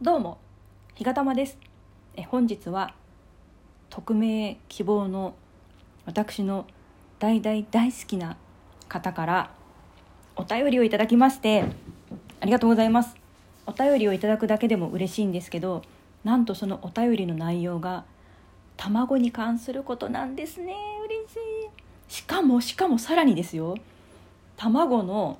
どうも日がたまです。え本日は匿名希望の私の大大大好きな方からお便りをいただきましてありがとうございます。お便りをいただくだけでも嬉しいんですけどなんとそのお便りの内容が卵に関することなんですね。嬉しい。しかもしかもさらにですよ。卵の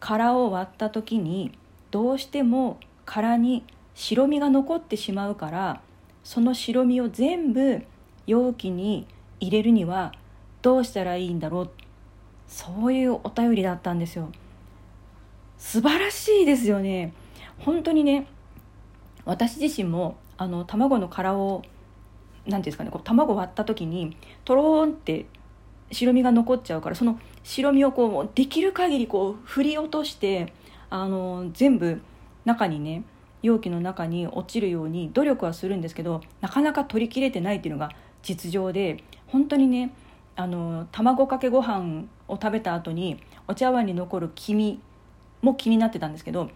殻を割った時にどうしても殻に白身が残ってしまうからその白身を全部容器に入れるにはどうしたらいいんだろう？そういうお便りだったんですよ。素晴らしいですよね。本当にね私自身もあの卵の殻を何ていうんですかねこう卵割った時にとろーんって白身が残っちゃうからその白身をこうできる限りこう振り落としてあの全部中にね容器の中に落ちるように努力はするんですけどなかなか取りきれてないっていうのが実情で本当にねあの卵かけご飯を食べた後にお茶碗に残る黄身も気になってたんですけど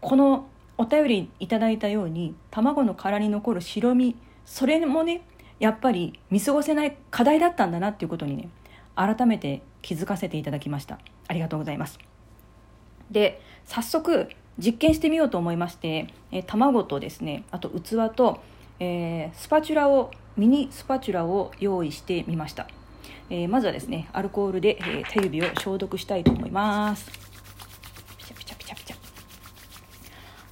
このお便りいただいたように卵の殻に残る白身それもねやっぱり見過ごせない課題だったんだなっていうことにね改めて気づかせていただきました。ありがとうございます。で早速実験してみようと思いまして、え卵とですねあと器と、えー、スパチュラをミニスパチュラを用意してみました、えー、まずはですねアルコールで、え手指を消毒したいと思います。ピチャピチャピチャピチャ。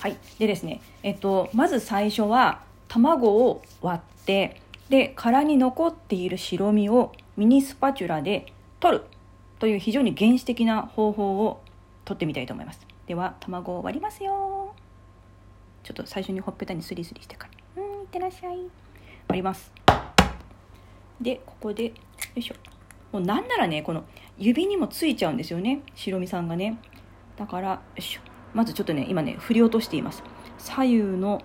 はい。でですねえっとまず最初は卵を割ってで殻に残っている白身をミニスパチュラで取るという非常に原始的な方法を取ってみたいと思います。では卵を割りますよ。ちょっと最初にほっぺたにスリスリしてから。うんいってらっしゃい。割ります。でここでよいしょ。もうなんならねこの指にもついちゃうんですよね。白身さんがね。だからよいしょ。まずちょっとね今ね振り落としています。左右の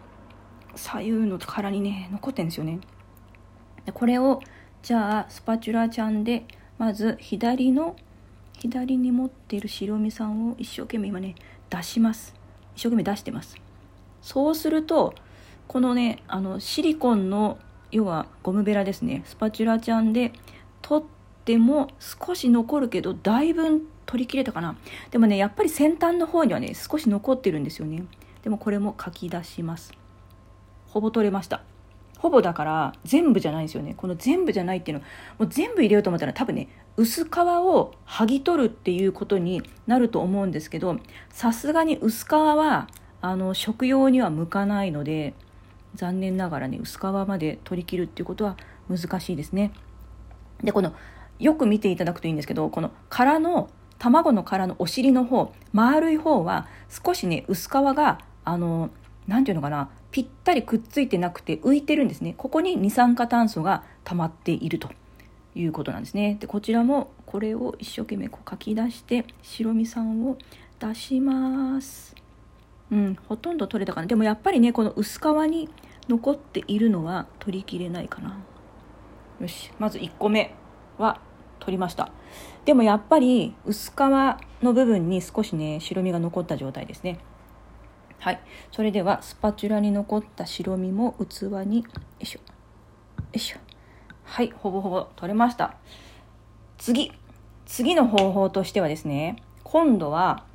左右の殻にね残ってんですよね。でこれをじゃあスパチュラちゃんでまず左の左に持っている白身さんを一生懸命今ね出します。一生懸命出してます。そうするとこのねあのシリコンの要はゴムベラですね。スパチュラちゃんで取っても少し残るけどだいぶ取り切れたかな。でもねやっぱり先端の方にはね少し残ってるんですよね。でもこれも書き出します。ほぼ取れました。ほぼだから全部じゃないんですよねこの全部じゃないっていうのもう全部入れようと思ったら多分ね薄皮を剥ぎ取るっていうことになると思うんですけどさすがに薄皮はあの食用には向かないので残念ながらね薄皮まで取り切るっていうことは難しいですね。でこのよく見ていただくといいんですけどこの殻の卵の殻のお尻の方丸い方は少しね薄皮があの何て言うのかなぴったりくっついてなくて浮いてるんですね。ここに二酸化炭素が溜まっていると。いうことなんですね。でこちらもこれを一生懸命こう書き出して白身酸を出します。うんほとんど取れたかな。でもやっぱりねこの薄皮に残っているのは取りきれないかな。よしまず1個目は取りました。でもやっぱり薄皮の部分に少しね白身が残った状態ですね。はい。それではスパチュラに残った白身も器によいしょ。よいしょ。はいほぼほぼ取れました。次。次の方法としてはですね今度は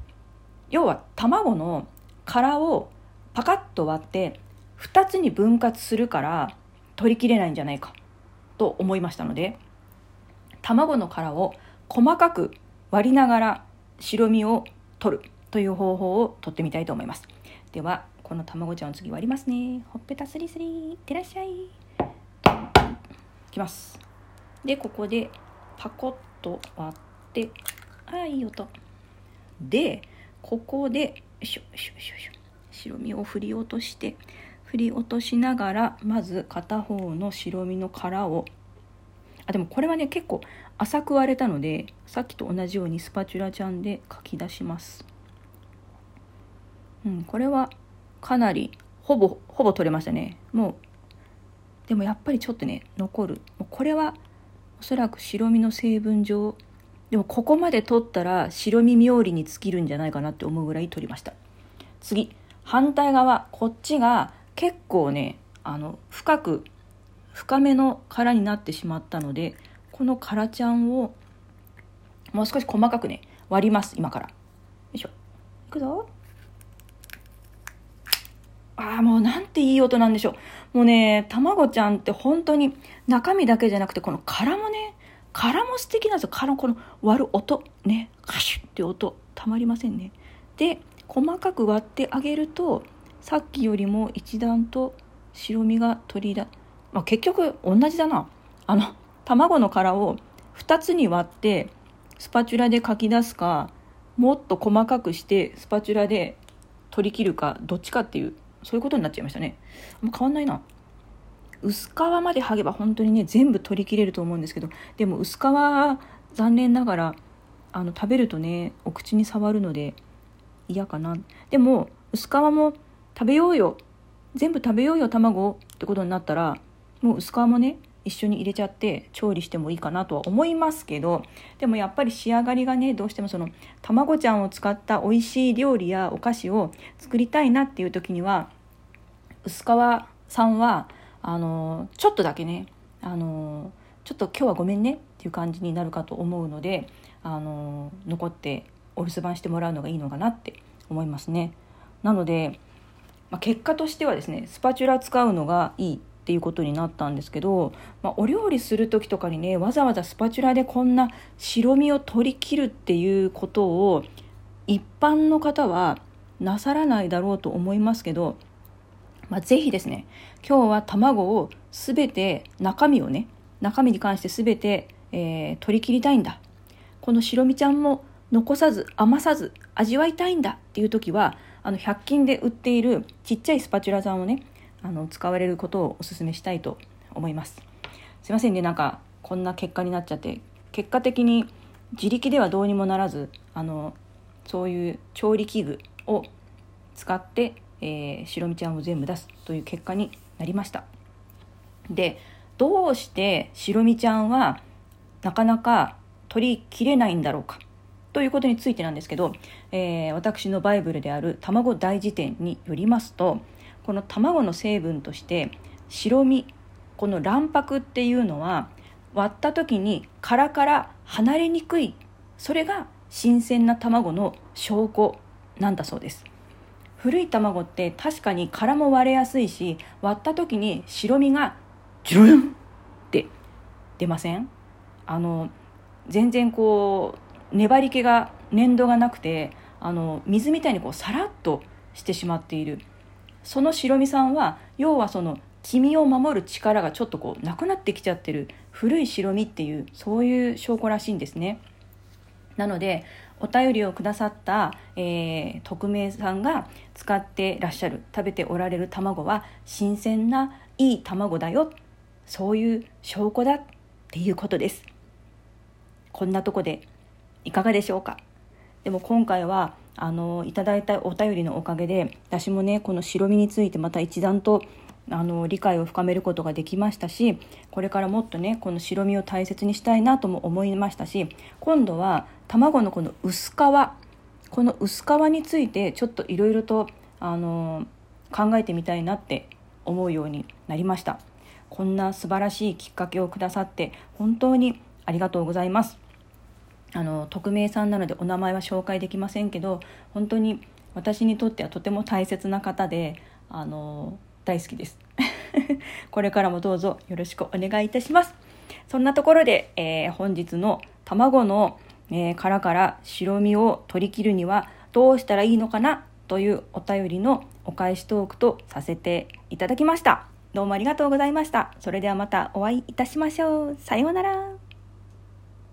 要は卵の殻をパカッと割って2つに分割するから取りきれないんじゃないかと思いましたので卵の殻を細かく割りながら白身を取るという方法をとってみたいと思います。ではこの卵ちゃん次割りますね。ほっぺたスリスリ。いってらっしゃい。いきます。でここでパコッと割って。あいい音。でここでよいしょしょしょ白身を振り落として振り落としながらまず片方の白身の殻を。あでもこれはね結構浅く割れたのでさっきと同じようにスパチュラちゃんでかき出します。うんこれはかなりほぼほぼ取れましたね。もうでもやっぱりちょっとね残る。これはおそらく白身の成分上でもここまで取ったら白身冥利に尽きるんじゃないかなって思うぐらい取りました。次反対側。こっちが結構ねあの深く深めの殻になってしまったのでこの殻ちゃんをもう少し細かくね割ります今から。よいしょ。いくぞ。ああもうなんていい音なんでしょう。もうね卵ちゃんって本当に中身だけじゃなくてこの殻もね殻も素敵なんですよ。殻のこの割る音ね。カシュって音たまりませんね。で細かく割ってあげるとさっきよりも一段と白身が取りだ、まあ、結局同じだな。あの卵の殻を2つに割ってスパチュラでかき出すかもっと細かくしてスパチュラで取り切るかどっちかっていうそういうことになっちゃいましたね。あんま変わんないな。薄皮まで剥げば本当にね全部取り切れると思うんですけどでも薄皮は残念ながらあの食べるとねお口に触るので嫌かな。でも薄皮も食べようよ。全部食べようよ卵ってことになったらもう薄皮もね一緒に入れちゃって調理してもいいかなとは思いますけどでもやっぱり仕上がりがねどうしてもその卵ちゃんを使った美味しい料理やお菓子を作りたいなっていう時には薄皮さんはあのちょっとだけねあのちょっと今日はごめんねっていう感じになるかと思うのであの残ってお留守番してもらうのがいいのかなって思いますね。なので、まあ、結果としてはですねスパチュラ使うのがいいっていうことになったんですけど、まあ、お料理する時とかにねわざわざスパチュラでこんな白身を取り切るっていうことを一般の方はなさらないだろうと思いますけど、まあ、ぜひですね今日は卵を全て中身をね中身に関して全て、えー、取り切りたいんだ。この白身ちゃんも残さず余さず味わいたいんだっていう時はあの100均で売っているちっちゃいスパチュラさんをねあの使われることをお勧めしたいと思います。すいませんねなんかこんな結果になっちゃって。結果的に自力ではどうにもならずあのそういう調理器具を使って、えー、白身ちゃんを全部出すという結果になりました。でどうして白身ちゃんはなかなか取りきれないんだろうかということについてなんですけど、えー、私のバイブルである卵大辞典によりますとこの卵の成分として白身この卵白っていうのは割った時に殻から離れにくいそれが新鮮な卵の証拠なんだそうです。古い卵って確かに殻も割れやすいし割った時に白身がジュルンって出ません？あの全然こう粘り気が粘度がなくてあの水みたいにこうさらっとしてしまっている。その白身さんは要はその黄身を守る力がちょっとこうなくなってきちゃってる。古い白身っていうそういう証拠らしいんですね。なのでお便りをくださった、えー、匿名さんが使ってらっしゃる食べておられる卵は新鮮ないい卵だよ。そういう証拠だっていうことです。こんなとこでいかがでしょうか。でも今回はあのいただいたお便りのおかげで私もねこの白身についてまた一段とあの理解を深めることができましたしこれからもっとねこの白身を大切にしたいなとも思いましたし今度は卵のこの薄皮この薄皮についてちょっといろいろとあの考えてみたいなって思うようになりました。こんな素晴らしいきっかけをくださって本当にありがとうございます。あの匿名さんなのでお名前は紹介できませんけど本当に私にとってはとても大切な方であの大好きです。これからもどうぞよろしくお願いいたします。そんなところで、えー、本日の卵の、えー、殻から白身を取り切るにはどうしたらいいのかな？というお便りのお返しトークとさせていただきました。どうもありがとうございました。それではまたお会いいたしましょう。さようなら。